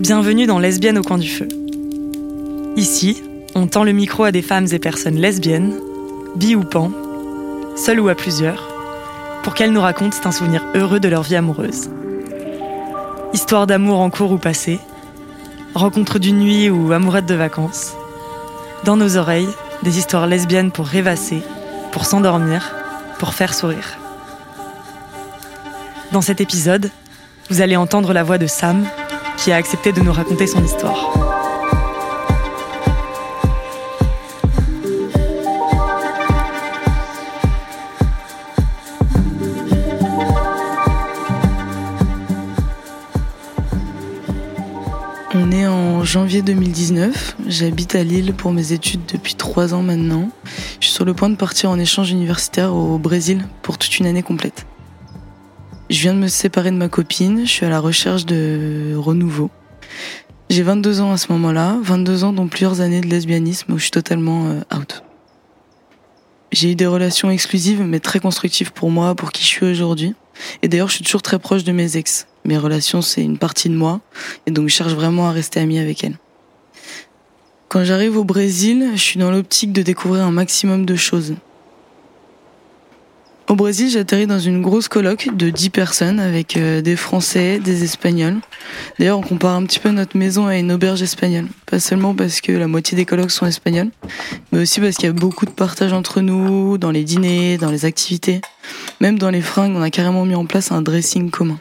Bienvenue dans Lesbiennes au coin du feu. Ici, on tend le micro à des femmes et personnes lesbiennes, bi ou pan, seules ou à plusieurs, pour qu'elles nous racontent un souvenir heureux de leur vie amoureuse. Histoire d'amour en cours ou passé, rencontre d'une nuit ou amourette de vacances. Dans nos oreilles, des histoires lesbiennes pour rêvasser, pour s'endormir, pour faire sourire. Dans cet épisode, vous allez entendre la voix de Sam, qui a accepté de nous raconter son histoire. On est en janvier 2019. J'habite à Lille pour mes études depuis trois ans maintenant. Je suis sur le point de partir en échange universitaire au Brésil pour toute une année complète. Je viens de me séparer de ma copine, je suis à la recherche de renouveau. J'ai 22 ans à ce moment-là, 22 ans dont plusieurs années de lesbianisme où je suis totalement euh, out. J'ai eu des relations exclusives mais très constructives pour moi, pour qui je suis aujourd'hui. Et d'ailleurs, je suis toujours très proche de mes ex. Mes relations, c'est une partie de moi et donc je cherche vraiment à rester amie avec elles. Quand j'arrive au Brésil, je suis dans l'optique de découvrir un maximum de choses. Au Brésil, j'atterris dans une grosse coloc de 10 personnes avec euh, des Français, des Espagnols. D'ailleurs, on compare un petit peu notre maison à une auberge espagnole. Pas seulement parce que la moitié des colocs sont espagnols, mais aussi parce qu'il y a beaucoup de partage entre nous, dans les dîners, dans les activités. Même dans les fringues, on a carrément mis en place un dressing commun.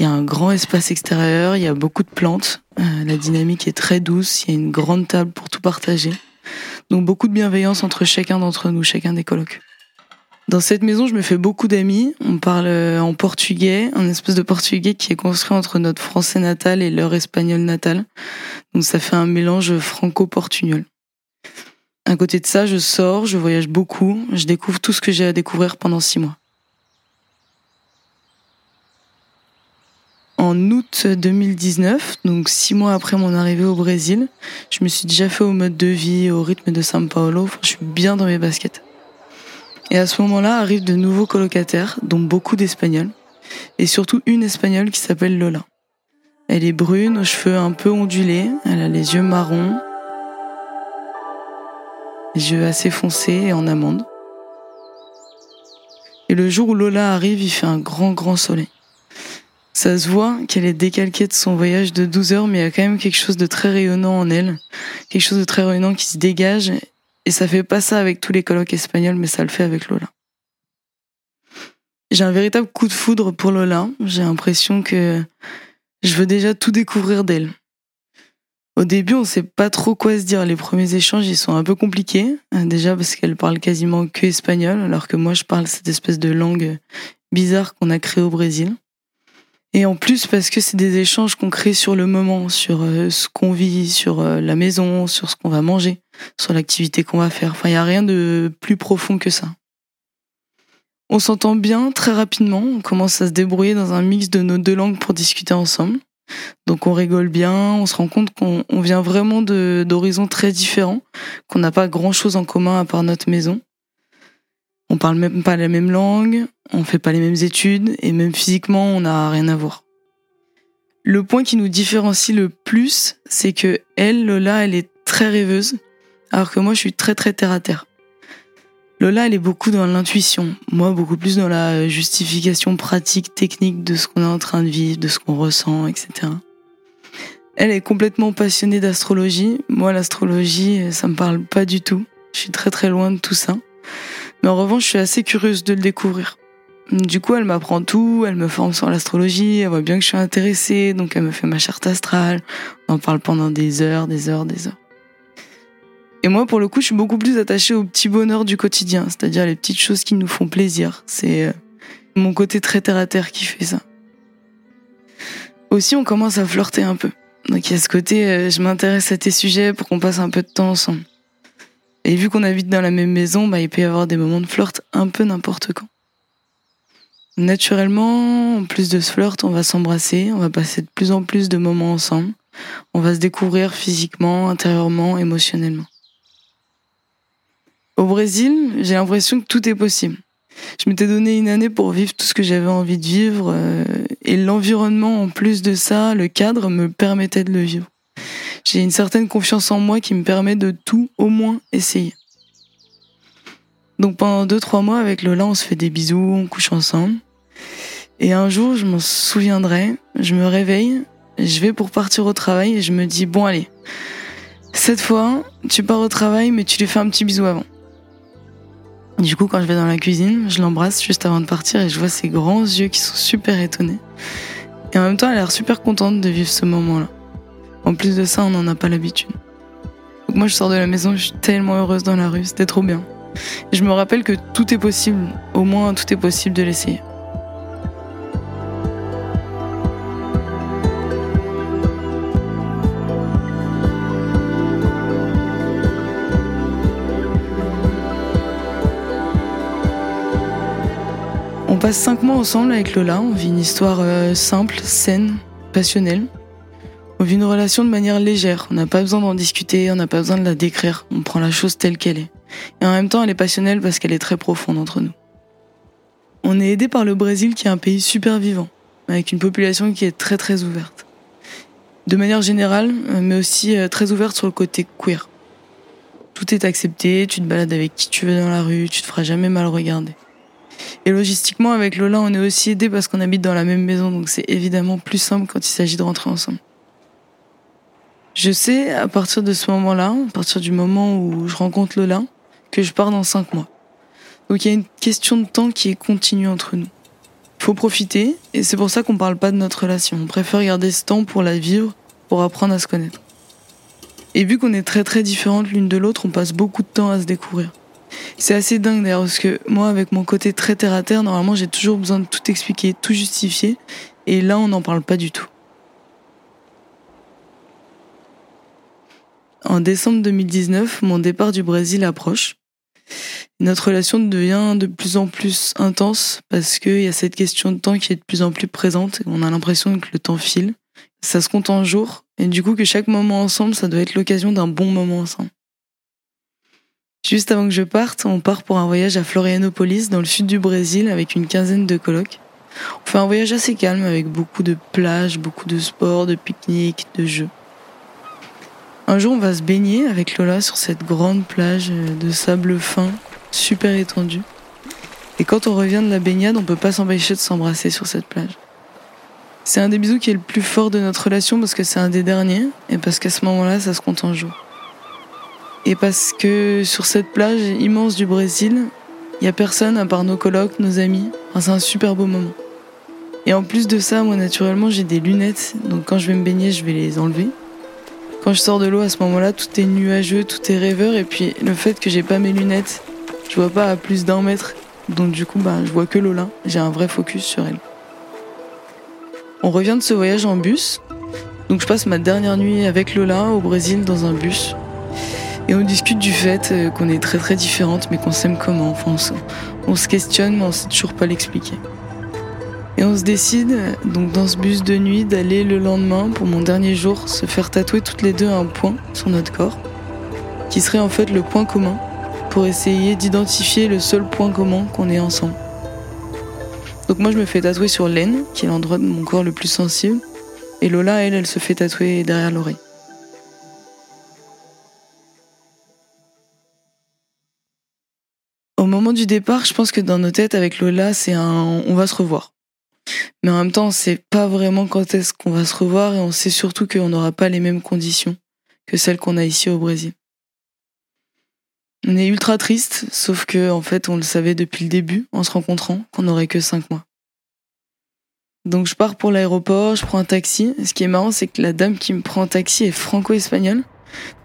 Il y a un grand espace extérieur, il y a beaucoup de plantes, euh, la dynamique est très douce, il y a une grande table pour tout partager. Donc beaucoup de bienveillance entre chacun d'entre nous, chacun des colocs. Dans cette maison, je me fais beaucoup d'amis. On parle euh, en portugais, un espèce de portugais qui est construit entre notre français natal et leur espagnol natal. Donc ça fait un mélange franco-portugnol. À côté de ça, je sors, je voyage beaucoup, je découvre tout ce que j'ai à découvrir pendant six mois. En août 2019, donc six mois après mon arrivée au Brésil, je me suis déjà fait au mode de vie, au rythme de São Paulo. Enfin, je suis bien dans mes baskets. Et à ce moment-là arrivent de nouveaux colocataires, dont beaucoup d'Espagnols, et surtout une Espagnole qui s'appelle Lola. Elle est brune, aux cheveux un peu ondulés, elle a les yeux marrons, les yeux assez foncés et en amande. Et le jour où Lola arrive, il fait un grand, grand soleil. Ça se voit qu'elle est décalquée de son voyage de 12 heures, mais il y a quand même quelque chose de très rayonnant en elle, quelque chose de très rayonnant qui se dégage et ça fait pas ça avec tous les colloques espagnols, mais ça le fait avec Lola. J'ai un véritable coup de foudre pour Lola. J'ai l'impression que je veux déjà tout découvrir d'elle. Au début, on sait pas trop quoi se dire. Les premiers échanges, ils sont un peu compliqués. Déjà parce qu'elle parle quasiment que espagnol, alors que moi, je parle cette espèce de langue bizarre qu'on a créée au Brésil. Et en plus parce que c'est des échanges qu'on crée sur le moment, sur euh, ce qu'on vit, sur euh, la maison, sur ce qu'on va manger, sur l'activité qu'on va faire. Enfin, il n'y a rien de plus profond que ça. On s'entend bien très rapidement, on commence à se débrouiller dans un mix de nos deux langues pour discuter ensemble. Donc on rigole bien, on se rend compte qu'on vient vraiment d'horizons très différents, qu'on n'a pas grand-chose en commun à part notre maison. On parle même pas la même langue, on fait pas les mêmes études et même physiquement, on n'a rien à voir. Le point qui nous différencie le plus, c'est que elle, Lola, elle est très rêveuse, alors que moi, je suis très très terre à terre. Lola, elle est beaucoup dans l'intuition, moi beaucoup plus dans la justification pratique, technique de ce qu'on est en train de vivre, de ce qu'on ressent, etc. Elle est complètement passionnée d'astrologie. Moi, l'astrologie, ça me parle pas du tout. Je suis très très loin de tout ça. Mais en revanche, je suis assez curieuse de le découvrir. Du coup, elle m'apprend tout, elle me forme sur l'astrologie, elle voit bien que je suis intéressée, donc elle me fait ma charte astrale. On en parle pendant des heures, des heures, des heures. Et moi, pour le coup, je suis beaucoup plus attachée au petit bonheur du quotidien, c'est-à-dire les petites choses qui nous font plaisir. C'est euh, mon côté très terre à terre qui fait ça. Aussi, on commence à flirter un peu. Donc il y a ce côté, euh, je m'intéresse à tes sujets pour qu'on passe un peu de temps ensemble. Et vu qu'on habite dans la même maison, bah, il peut y avoir des moments de flirt un peu n'importe quand. Naturellement, en plus de ce flirt, on va s'embrasser, on va passer de plus en plus de moments ensemble, on va se découvrir physiquement, intérieurement, émotionnellement. Au Brésil, j'ai l'impression que tout est possible. Je m'étais donné une année pour vivre tout ce que j'avais envie de vivre euh, et l'environnement en plus de ça, le cadre me permettait de le vivre. J'ai une certaine confiance en moi qui me permet de tout au moins essayer. Donc pendant deux trois mois avec Lola, on se fait des bisous, on couche ensemble. Et un jour, je m'en souviendrai, je me réveille, je vais pour partir au travail et je me dis bon allez, cette fois, tu pars au travail mais tu lui fais un petit bisou avant. Du coup, quand je vais dans la cuisine, je l'embrasse juste avant de partir et je vois ses grands yeux qui sont super étonnés. Et en même temps, elle a l'air super contente de vivre ce moment-là. En plus de ça, on n'en a pas l'habitude. Donc moi, je sors de la maison, je suis tellement heureuse dans la rue, c'était trop bien. Et je me rappelle que tout est possible, au moins tout est possible de l'essayer. Passe cinq mois ensemble avec Lola, on vit une histoire euh, simple, saine, passionnelle. On vit une relation de manière légère, on n'a pas besoin d'en discuter, on n'a pas besoin de la décrire, on prend la chose telle qu'elle est. Et en même temps, elle est passionnelle parce qu'elle est très profonde entre nous. On est aidé par le Brésil qui est un pays super vivant, avec une population qui est très très ouverte. De manière générale, euh, mais aussi euh, très ouverte sur le côté queer. Tout est accepté, tu te balades avec qui tu veux dans la rue, tu te feras jamais mal regarder. Et logistiquement, avec Lola, on est aussi aidé parce qu'on habite dans la même maison, donc c'est évidemment plus simple quand il s'agit de rentrer ensemble. Je sais, à partir de ce moment-là, à partir du moment où je rencontre Lola, que je pars dans cinq mois. Donc il y a une question de temps qui est continue entre nous. Faut profiter, et c'est pour ça qu'on parle pas de notre relation. On préfère garder ce temps pour la vivre, pour apprendre à se connaître. Et vu qu'on est très très différentes l'une de l'autre, on passe beaucoup de temps à se découvrir. C'est assez dingue d'ailleurs parce que moi, avec mon côté très terre à terre, normalement, j'ai toujours besoin de tout expliquer, tout justifier. Et là, on n'en parle pas du tout. En décembre 2019, mon départ du Brésil approche. Notre relation devient de plus en plus intense parce qu'il y a cette question de temps qui est de plus en plus présente. On a l'impression que le temps file. Ça se compte en jours. Et du coup, que chaque moment ensemble, ça doit être l'occasion d'un bon moment ensemble. Juste avant que je parte, on part pour un voyage à Florianopolis, dans le sud du Brésil, avec une quinzaine de colocs. On fait un voyage assez calme, avec beaucoup de plages, beaucoup de sports, de pique-niques, de jeux. Un jour, on va se baigner avec Lola sur cette grande plage de sable fin, super étendue. Et quand on revient de la baignade, on peut pas s'empêcher de s'embrasser sur cette plage. C'est un des bisous qui est le plus fort de notre relation parce que c'est un des derniers et parce qu'à ce moment-là, ça se compte en jours. Et parce que sur cette plage immense du Brésil, il y a personne à part nos colocs, nos amis. c'est un super beau moment. Et en plus de ça, moi naturellement, j'ai des lunettes, donc quand je vais me baigner, je vais les enlever. Quand je sors de l'eau à ce moment-là, tout est nuageux, tout est rêveur, et puis le fait que j'ai pas mes lunettes, je vois pas à plus d'un mètre, donc du coup, bah, je vois que Lola. J'ai un vrai focus sur elle. On revient de ce voyage en bus, donc je passe ma dernière nuit avec Lola au Brésil dans un bus. Et on discute du fait euh, qu'on est très très différentes, mais qu'on s'aime comment. Enfin, on, se questionne, mais on sait toujours pas l'expliquer. Et on se décide, donc dans ce bus de nuit, d'aller le lendemain, pour mon dernier jour, se faire tatouer toutes les deux un point sur notre corps, qui serait en fait le point commun, pour essayer d'identifier le seul point commun qu'on ait ensemble. Donc moi je me fais tatouer sur l'aine, qui est l'endroit de mon corps le plus sensible, et Lola, elle, elle se fait tatouer derrière l'oreille. Du départ, je pense que dans nos têtes avec Lola, c'est un on va se revoir. Mais en même temps, on sait pas vraiment quand est-ce qu'on va se revoir et on sait surtout qu'on n'aura pas les mêmes conditions que celles qu'on a ici au Brésil. On est ultra triste, sauf que en fait, on le savait depuis le début, en se rencontrant, qu'on n'aurait que cinq mois. Donc je pars pour l'aéroport, je prends un taxi. Ce qui est marrant, c'est que la dame qui me prend un taxi est franco-espagnole,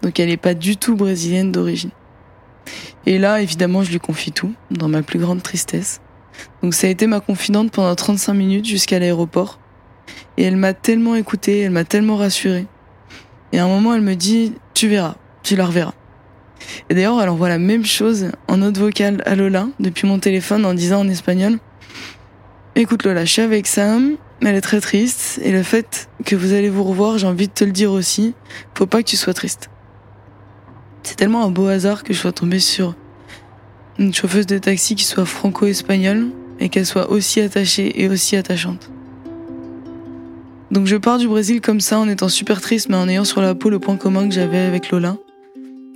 donc elle n'est pas du tout brésilienne d'origine. Et là, évidemment, je lui confie tout, dans ma plus grande tristesse. Donc ça a été ma confidente pendant 35 minutes jusqu'à l'aéroport. Et elle m'a tellement écoutée, elle m'a tellement rassurée. Et à un moment, elle me dit, tu verras, tu la reverras. Et d'ailleurs, elle envoie la même chose en note vocale à Lola depuis mon téléphone en disant en espagnol, écoute Lola, je suis avec Sam, elle est très triste, et le fait que vous allez vous revoir, j'ai envie de te le dire aussi, faut pas que tu sois triste. C'est tellement un beau hasard que je sois tombée sur une chauffeuse de taxi qui soit franco-espagnole et qu'elle soit aussi attachée et aussi attachante. Donc je pars du Brésil comme ça en étant super triste mais en ayant sur la peau le point commun que j'avais avec Lola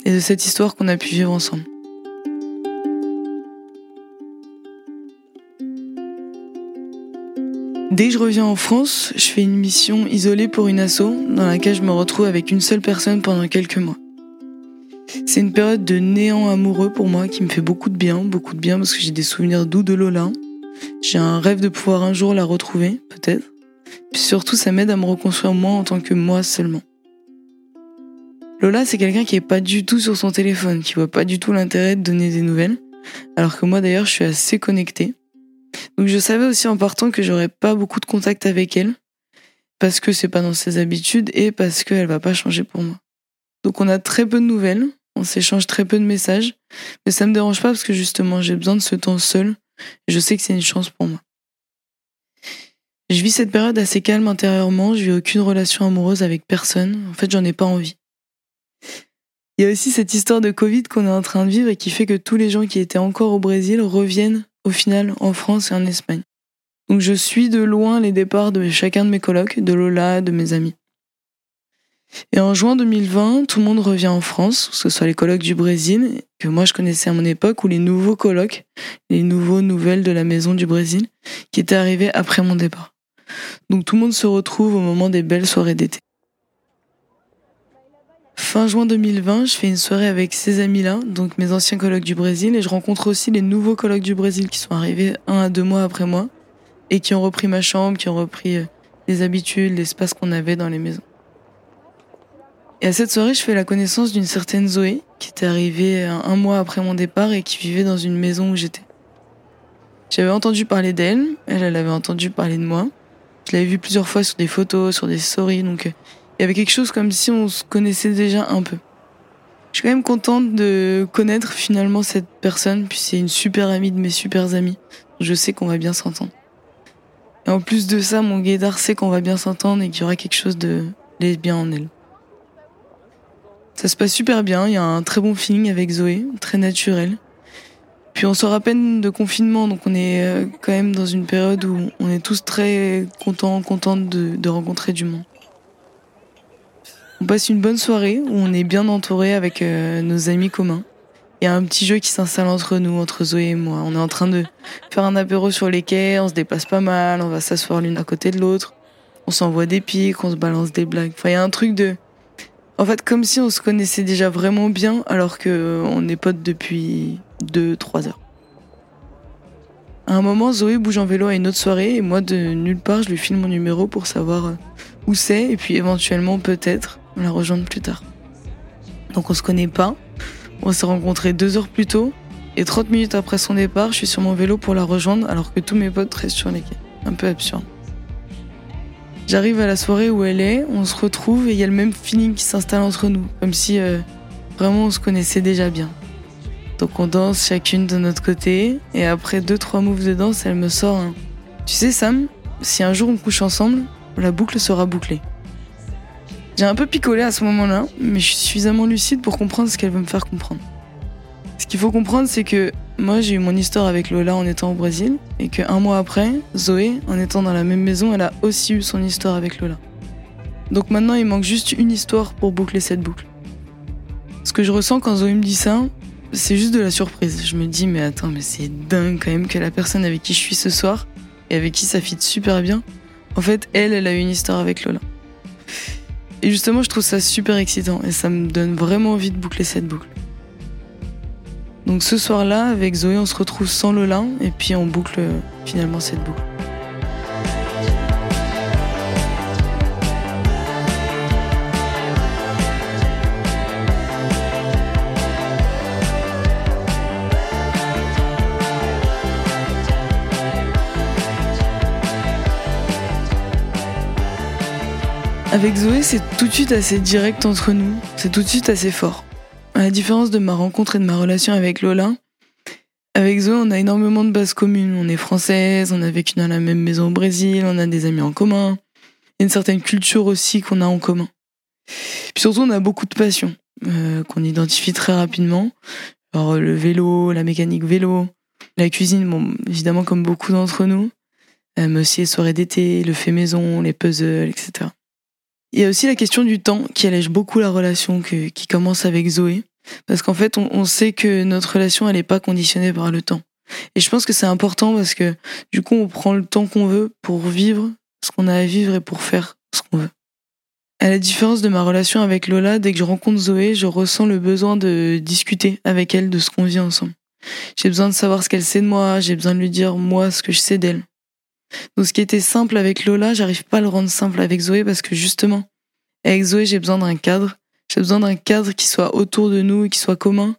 et de cette histoire qu'on a pu vivre ensemble. Dès que je reviens en France, je fais une mission isolée pour une asso dans laquelle je me retrouve avec une seule personne pendant quelques mois. C'est une période de néant amoureux pour moi qui me fait beaucoup de bien, beaucoup de bien parce que j'ai des souvenirs doux de Lola. J'ai un rêve de pouvoir un jour la retrouver, peut-être. Puis surtout, ça m'aide à me reconstruire moi en tant que moi seulement. Lola, c'est quelqu'un qui est pas du tout sur son téléphone, qui voit pas du tout l'intérêt de donner des nouvelles, alors que moi d'ailleurs, je suis assez connectée. Donc je savais aussi en partant que j'aurais pas beaucoup de contact avec elle parce que c'est pas dans ses habitudes et parce qu'elle va pas changer pour moi. Donc on a très peu de nouvelles, on s'échange très peu de messages, mais ça me dérange pas parce que justement j'ai besoin de ce temps seul je sais que c'est une chance pour moi. Je vis cette période assez calme intérieurement, je vis aucune relation amoureuse avec personne, en fait j'en ai pas envie. Il y a aussi cette histoire de Covid qu'on est en train de vivre et qui fait que tous les gens qui étaient encore au Brésil reviennent au final en France et en Espagne. Donc je suis de loin les départs de chacun de mes colocs, de Lola, de mes amis. Et en juin 2020, tout le monde revient en France, que ce soit les colocs du Brésil, que moi je connaissais à mon époque, ou les nouveaux colocs, les nouveaux nouvelles de la maison du Brésil, qui étaient arrivés après mon départ. Donc tout le monde se retrouve au moment des belles soirées d'été. Fin juin 2020, je fais une soirée avec ces amis-là, donc mes anciens colocs du Brésil, et je rencontre aussi les nouveaux colocs du Brésil qui sont arrivés un à deux mois après moi, et qui ont repris ma chambre, qui ont repris euh, les habitudes, l'espace qu'on avait dans les maisons. Et à cette soirée, je fais la connaissance d'une certaine Zoé, qui était arrivée euh, un mois après mon départ et qui vivait dans une maison où j'étais. J'avais entendu parler d'elle, elle, elle avait entendu parler de moi. Je l'avais vue plusieurs fois sur des photos, sur des stories, donc euh, il y avait quelque chose comme si on se connaissait déjà un peu. Je suis quand même contente de connaître finalement cette personne, puis c'est une super amie de mes super amis. Je sais qu'on va bien s'entendre. Et en plus de ça, mon guédard sait qu'on va bien s'entendre et qu'il y aura quelque chose de lesbien en elle. Ça se passe super bien, il y a un très bon feeling avec Zoé, très naturel. Puis on sort à peine de confinement, donc on est euh, quand même dans une période où on est tous très contents, contentes de, de rencontrer du monde. On passe une bonne soirée où on est bien entouré avec euh, nos amis communs. Il y a un petit jeu qui s'installe entre nous, entre Zoé et moi. On est en train de faire un apéro sur les quais, on se déplace pas mal, on va s'asseoir l'une à côté de l'autre. On s'envoie des pics, on se balance des blagues. Enfin, il y a un truc de... En fait, comme si on se connaissait déjà vraiment bien alors que euh, on est potes depuis 2-3 heures. À un moment, Zoé bouge en vélo à une autre soirée et moi, de nulle part, je lui file mon numéro pour savoir euh, où c'est et puis éventuellement, peut-être, la rejoindre plus tard. Donc on se connaît pas. On s'est rencontrés deux heures plus tôt. Et 30 minutes après son départ, je suis sur mon vélo pour la rejoindre alors que tous mes potes restent sur les quais. Un peu absurde. J'arrive à la soirée où elle est, on se retrouve et il y a le même feeling qui s'installe entre nous. Comme si euh, vraiment on se connaissait déjà bien. Donc on danse chacune de notre côté et après deux trois moves de danse, elle me sort un... Tu sais Sam, si un jour on couche ensemble, la boucle sera bouclée. J'ai un peu picolé à ce moment-là, mais je suis suffisamment lucide pour comprendre ce qu'elle veut me faire comprendre. Ce qu'il faut comprendre, c'est que moi, j'ai eu mon histoire avec Lola en étant au Brésil, et qu'un mois après, Zoé, en étant dans la même maison, elle a aussi eu son histoire avec Lola. Donc maintenant, il manque juste une histoire pour boucler cette boucle. Ce que je ressens quand Zoé me dit ça, c'est juste de la surprise. Je me dis, mais attends, mais c'est dingue quand même que la personne avec qui je suis ce soir, et avec qui ça fit super bien, en fait, elle, elle a eu une histoire avec Lola. Et justement, je trouve ça super excitant et ça me donne vraiment envie de boucler cette boucle. Donc ce soir-là, avec Zoé, on se retrouve sans Lola et puis on boucle euh, finalement cette boucle. Avec Zoé, c'est tout de suite assez direct entre nous, c'est tout de suite assez fort. À la différence de ma rencontre et de ma relation avec Lola, avec Zoé, on a énormément de bases communes. On est française, on a vécu dans la même maison au Brésil, on a des amis en commun. A une certaine culture aussi qu'on a en commun. Puis surtout, on a beaucoup de passion, euh, qu'on identifie très rapidement. Genre le vélo, la mécanique vélo, la cuisine, bon, évidemment comme beaucoup d'entre nous, euh, mais aussi les soirées d'été, le fait maison, les puzzles, etc. Il y a aussi la question du temps qui allège beaucoup la relation qui commence avec Zoé. Parce qu'en fait, on, on, sait que notre relation, elle n'est pas conditionnée par le temps. Et je pense que c'est important parce que du coup, on prend le temps qu'on veut pour vivre ce qu'on a à vivre et pour faire ce qu'on veut. À la différence de ma relation avec Lola, dès que je rencontre Zoé, je ressens le besoin de discuter avec elle de ce qu'on vit ensemble. J'ai besoin de savoir ce qu'elle sait de moi, j'ai besoin de lui dire moi ce que je sais d'elle. Donc ce qui était simple avec Lola, j'arrive pas à le rendre simple avec Zoé parce que justement, avec Zoé, j'ai besoin d'un cadre. J'ai besoin d'un cadre qui soit autour de nous et qui soit commun.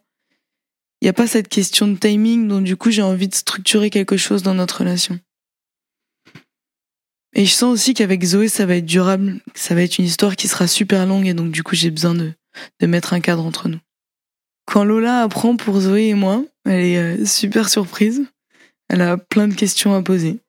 Il n'y a pas cette question de timing, donc du coup j'ai envie de structurer quelque chose dans notre relation. Et je sens aussi qu'avec Zoé, ça va être durable, ça va être une histoire qui sera super longue et donc du coup j'ai besoin de, mettre un cadre entre nous. Quand Lola apprend pour Zoé et moi, elle est euh, super surprise. Elle a plein de questions à poser.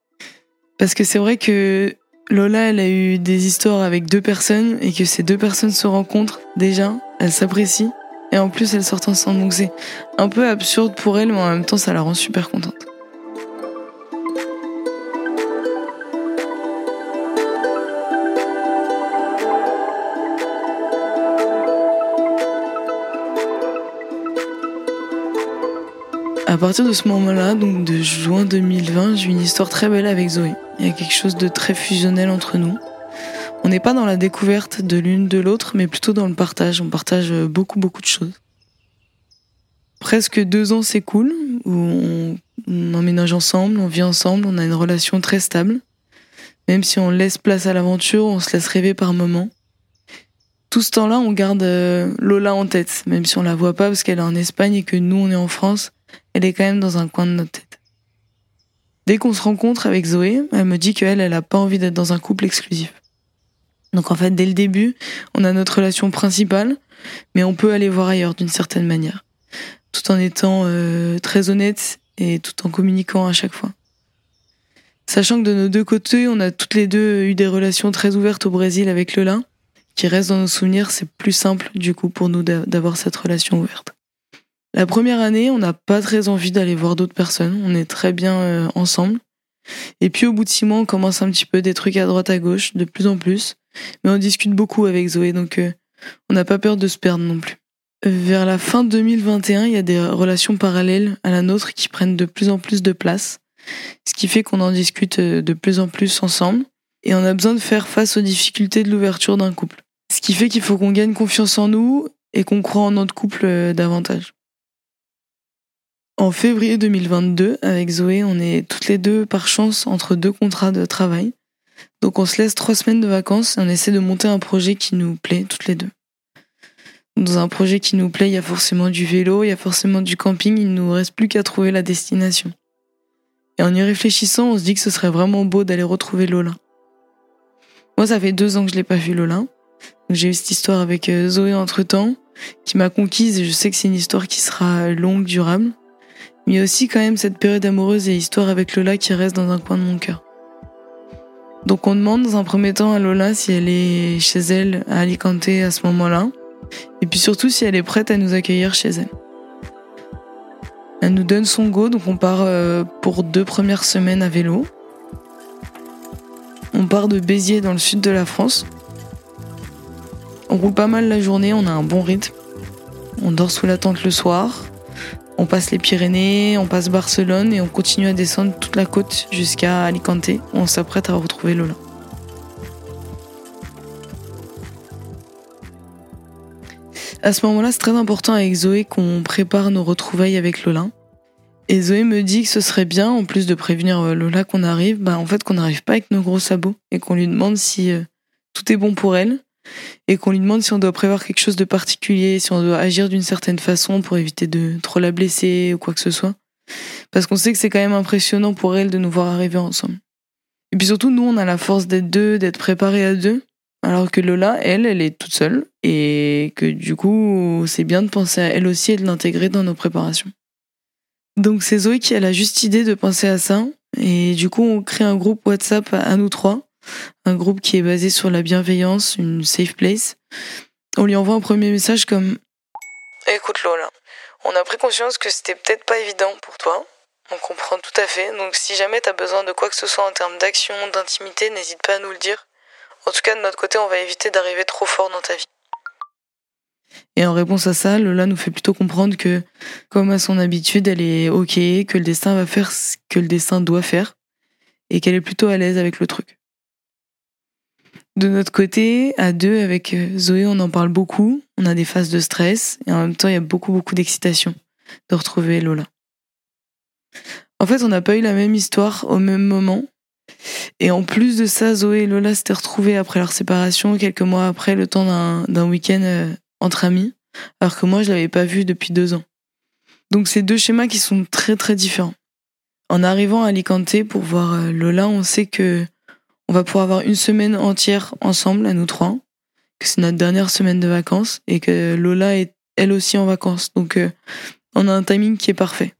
Parce que c'est vrai que Lola, elle a eu des histoires avec deux personnes et que ces deux personnes se rencontrent déjà, elles s'apprécient et en plus elles sortent ensemble. Donc c'est un peu absurde pour elle, mais en même temps ça la rend super contente. À partir de ce moment-là, donc de juin 2020, j'ai une histoire très belle avec Zoé. Il y a quelque chose de très fusionnel entre nous. On n'est pas dans la découverte de l'une de l'autre, mais plutôt dans le partage. On partage beaucoup, beaucoup de choses. Presque deux ans s'écoulent, où on, emménage ensemble, on vit ensemble, on a une relation très stable. Même si on laisse place à l'aventure, on se laisse rêver par moments. Tout ce temps-là, on garde euh, Lola en tête, même si on la voit pas parce qu'elle est en Espagne et que nous, on est en France elle est quand même dans un coin de notre tête. Dès qu'on se rencontre avec Zoé, elle me dit qu'elle, elle a pas envie d'être dans un couple exclusif. Donc en fait, dès le début, on a notre relation principale, mais on peut aller voir ailleurs d'une certaine manière, tout en étant euh, très honnête et tout en communiquant à chaque fois. Sachant que de nos deux côtés, on a toutes les deux eu des relations très ouvertes au Brésil avec Lola, qui reste dans nos souvenirs, c'est plus simple du coup pour nous d'avoir cette relation ouverte. La première année, on n'a pas très envie d'aller voir d'autres personnes. On est très bien euh, ensemble. Et puis au bout de six mois, on commence un petit peu des trucs à droite à gauche, de plus en plus. Mais on discute beaucoup avec Zoé, donc euh, on n'a pas peur de se perdre non plus. Vers la fin 2021, il y a des relations parallèles à la nôtre qui prennent de plus en plus de place, ce qui fait qu'on en discute euh, de plus en plus ensemble, et on a besoin de faire face aux difficultés de l'ouverture d'un couple. Ce qui fait qu'il faut qu'on gagne confiance en nous et qu'on croit en notre couple davantage. En février 2022, avec Zoé, on est toutes les deux par chance entre deux contrats de travail. Donc on se laisse trois semaines de vacances et on essaie de monter un projet qui nous plaît toutes les deux. Dans un projet qui nous plaît, il y a forcément du vélo, il y a forcément du camping, il ne nous reste plus qu'à trouver la destination. Et en y réfléchissant, on se dit que ce serait vraiment beau d'aller retrouver Lola. Moi, ça fait deux ans que je l'ai pas vu Lola. J'ai eu cette histoire avec euh, Zoé entre temps, qui m'a conquise et je sais que c'est une histoire qui sera longue, durable mais il y a aussi quand même cette période amoureuse et histoire avec Lola qui reste dans un coin de mon cœur. Donc on demande dans un premier temps à Lola si elle est chez elle à Alicante à ce moment-là, et puis surtout si elle est prête à nous accueillir chez elle. Elle nous donne son go, donc on part euh, pour deux premières semaines à vélo. On part de Béziers dans le sud de la France. On roule pas mal la journée, on a un bon rythme. On dort sous la tente le soir. On passe les Pyrénées, on passe Barcelone et on continue à descendre toute la côte jusqu'à Alicante. On s'apprête à retrouver Lola. À ce moment-là, c'est très important avec Zoé qu'on prépare nos retrouvailles avec Lola. Et Zoé me dit que ce serait bien, en plus de prévenir euh, Lola qu'on arrive, bah en fait qu'on n'arrive pas avec nos gros sabots et qu'on lui demande si euh, tout est bon pour elle et qu'on lui demande si on doit prévoir quelque chose de particulier, si on doit agir d'une certaine façon pour éviter de trop la blesser ou quoi que ce soit. Parce qu'on sait que c'est quand même impressionnant pour elle de nous voir arriver ensemble. Et puis surtout, nous, on a la force d'être deux, d'être préparés à deux. Alors que Lola, elle, elle est toute seule. Et que du coup, c'est bien de penser à elle aussi et de l'intégrer dans nos préparations. Donc c'est Zoé qui a la juste idée de penser à ça. Et du coup, on crée un groupe WhatsApp à nous trois un groupe qui est basé sur la bienveillance, une safe place. On lui envoie un premier message comme Écoute Lola, On a pris conscience que c'était peut-être pas évident pour toi. On comprend tout à fait. Donc si jamais t'as besoin de quoi que ce soit en termes d'action, d'intimité, n'hésite pas à nous le dire. En tout cas, de notre côté, on va éviter d'arriver trop fort dans ta vie. Et en réponse à ça, Lola nous fait plutôt comprendre que, comme à son habitude, elle est ok, que le destin va faire ce que le destin doit faire, et qu'elle est plutôt à l'aise avec le truc. De notre côté, à deux, avec euh, Zoé, on en parle beaucoup, on a des phases de stress, et en même temps, il y a beaucoup, beaucoup d'excitation de retrouver Lola. En fait, on n'a pas eu la même histoire au même moment. Et en plus de ça, Zoé et Lola s'étaient retrouvées après leur séparation, quelques mois après, le temps d'un week-end euh, entre amis, alors que moi, je l'avais pas vu depuis deux ans. Donc, c'est deux schémas qui sont très, très différents. En arrivant à Alicante pour voir euh, Lola, on sait que on va pouvoir avoir une semaine entière ensemble, à nous trois, que c'est notre dernière semaine de vacances et que Lola est elle aussi en vacances. Donc, euh, on a un timing qui est parfait.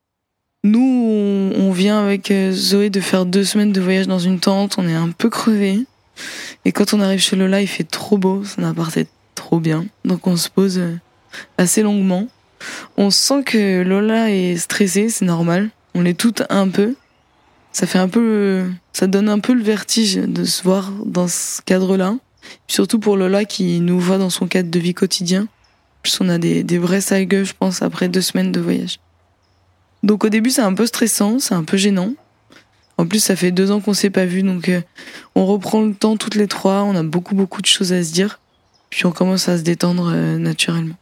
Nous, on, vient avec euh, Zoé de faire deux semaines de voyage dans une tente, on est un peu crevé. Et quand on arrive chez Lola, il fait trop beau, son appart est trop bien. Donc on se pose euh, assez longuement. On sent que Lola est stressée, c'est normal. On l'est toutes un peu. Ça fait un peu, ça donne un peu le vertige de se voir dans ce cadre-là. Surtout pour Lola qui nous voit dans son cadre de vie quotidien. Plus on a des, des vrais sales je pense, après deux semaines de voyage. Donc au début, c'est un peu stressant, c'est un peu gênant. En plus, ça fait deux ans qu'on s'est pas vu, donc euh, on reprend le temps toutes les trois. On a beaucoup beaucoup de choses à se dire, puis on commence à se détendre euh, naturellement.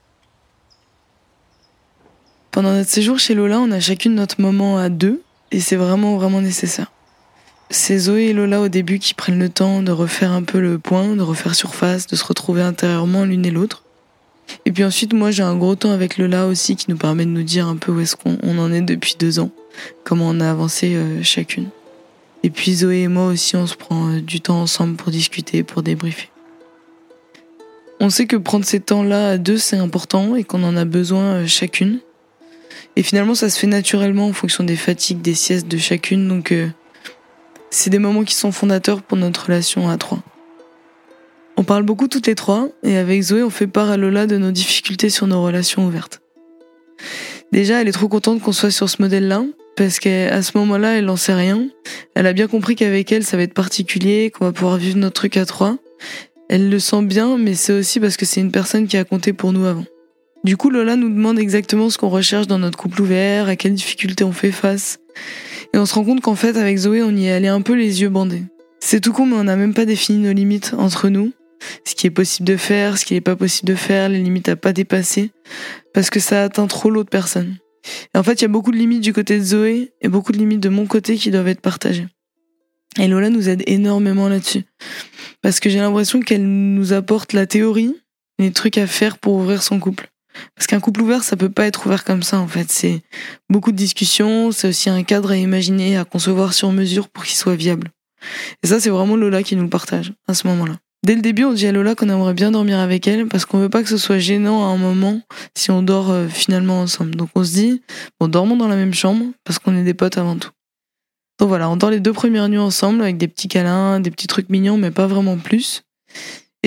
Pendant notre séjour chez Lola, on a chacune notre moment à deux, et c'est vraiment vraiment nécessaire. C'est Zoé et Lola au début qui prennent le temps de refaire un peu le point, de refaire surface, de se retrouver intérieurement l'une et l'autre. Et puis ensuite, moi, j'ai un gros temps avec Lola aussi qui nous permet de nous dire un peu où est-ce qu'on en est depuis deux ans, comment on a avancé euh, chacune. Et puis Zoé et moi aussi, on se prend euh, du temps ensemble pour discuter, pour débriefer. On sait que prendre ces temps-là à deux, c'est important et qu'on en a besoin euh, chacune. Et finalement, ça se fait naturellement en fonction des fatigues, des siestes de chacune. Donc, c'est des moments qui sont fondateurs pour notre relation à trois. On parle beaucoup toutes les trois, et avec Zoé, on fait part à Lola de nos difficultés sur nos relations ouvertes. Déjà, elle est trop contente qu'on soit sur ce modèle-là, parce qu'à ce moment-là, elle n'en sait rien. Elle a bien compris qu'avec elle, ça va être particulier, qu'on va pouvoir vivre notre truc à trois. Elle le sent bien, mais c'est aussi parce que c'est une personne qui a compté pour nous avant. Du coup, Lola nous demande exactement ce qu'on recherche dans notre couple ouvert, à quelles difficultés on fait face. Et on se rend compte qu'en fait, avec Zoé, on y est allé un peu les yeux bandés. C'est tout con, mais on n'a même pas défini nos limites entre nous ce qui est possible de faire, ce qui n'est pas possible de faire, les limites à pas dépasser, parce que ça atteint trop l'autre personne. Et en fait, il y a beaucoup de limites du côté de Zoé et beaucoup de limites de mon côté qui doivent être partagées. Et Lola nous aide énormément là-dessus. Parce que j'ai l'impression qu'elle nous apporte la théorie, les trucs à faire pour ouvrir son couple. Parce qu'un couple ouvert, ça peut pas être ouvert comme ça, en fait. C'est beaucoup de discussions, c'est aussi un cadre à imaginer, à concevoir sur mesure pour qu'il soit viable. Et ça, c'est vraiment Lola qui nous le partage à ce moment-là. Dès le début, on dit à Lola qu'on aimerait bien dormir avec elle parce qu'on veut pas que ce soit gênant à un moment si on dort euh, finalement ensemble. Donc on se dit, bon, dormons dans la même chambre parce qu'on est des potes avant tout. Donc voilà, on dort les deux premières nuits ensemble avec des petits câlins, des petits trucs mignons, mais pas vraiment plus.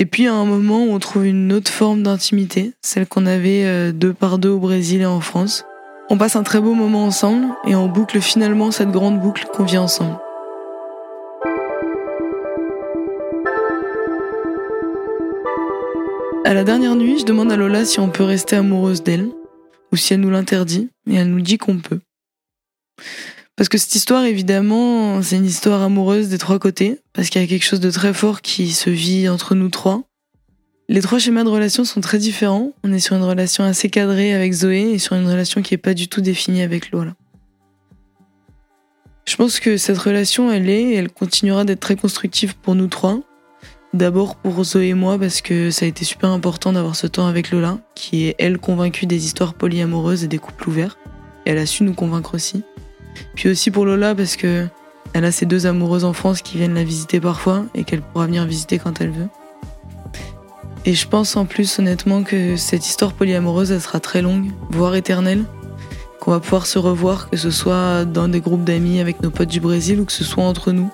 Et puis à un moment on trouve une autre forme d'intimité, celle qu'on avait euh, deux par deux au Brésil et en France. On passe un très beau moment ensemble et on boucle finalement cette grande boucle qu'on vit ensemble. À la dernière nuit, je demande à Lola si on peut rester amoureuse d'elle, ou si elle nous l'interdit, et elle nous dit qu'on peut. Parce que cette histoire, évidemment, c'est une histoire amoureuse des trois côtés, parce qu'il y a quelque chose de très fort qui se vit entre nous trois. Les trois schémas de relation sont très différents. On est sur une relation assez cadrée avec Zoé et sur une relation qui est pas du tout définie avec Lola. Je pense que cette relation, elle est et elle continuera d'être très constructive pour nous trois. D'abord pour Zoé et moi parce que ça a été super important d'avoir ce temps avec Lola, qui est elle convaincue des histoires polyamoureuses et des couples ouverts. Elle a su nous convaincre aussi. Puis aussi pour Lola parce que elle a ses deux amoureuses en France qui viennent la visiter parfois et qu'elle pourra venir visiter quand elle veut. Et je pense en plus honnêtement que cette histoire polyamoureuse elle sera très longue, voire éternelle, qu'on va pouvoir se revoir, que ce soit dans des groupes d'amis avec nos potes du Brésil ou que ce soit entre nous.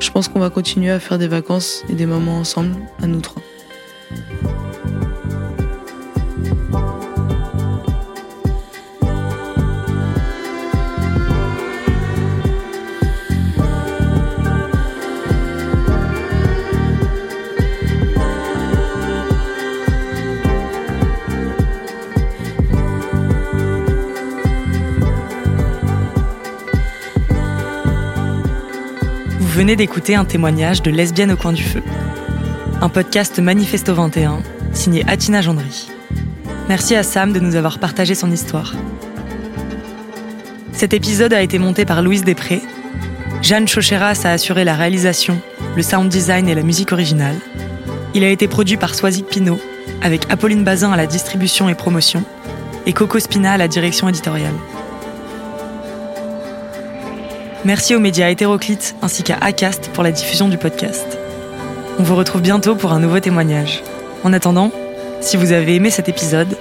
Je pense qu'on va continuer à faire des vacances et des moments ensemble, à nous trois. Venez d'écouter un témoignage de Lesbienne au coin du feu. Un podcast Manifesto 21, signé Atina Gendry. Merci à Sam de nous avoir partagé son histoire. Cet épisode a été monté par Louise Després. Jeanne Chocheras a assuré la réalisation, le sound design et la musique originale. Il a été produit par Soisic Pinot, avec Apolline Bazin à la distribution et promotion, et Coco Spina à la direction éditoriale. Merci aux médias hétéroclites ainsi qu'à ACAST pour la diffusion du podcast. On vous retrouve bientôt pour un nouveau témoignage. En attendant, si vous avez aimé cet épisode,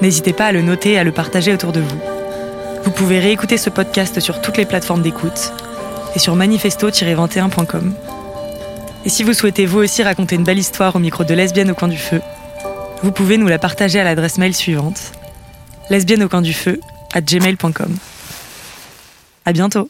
n'hésitez pas à le noter et à le partager autour de vous. Vous pouvez réécouter ce podcast sur toutes les plateformes d'écoute et sur manifesto-21.com. Et si vous souhaitez vous aussi raconter une belle histoire au micro de Lesbienne au coin du feu, vous pouvez nous la partager à l'adresse mail suivante lesbienne au coin du feu gmail.com. À bientôt!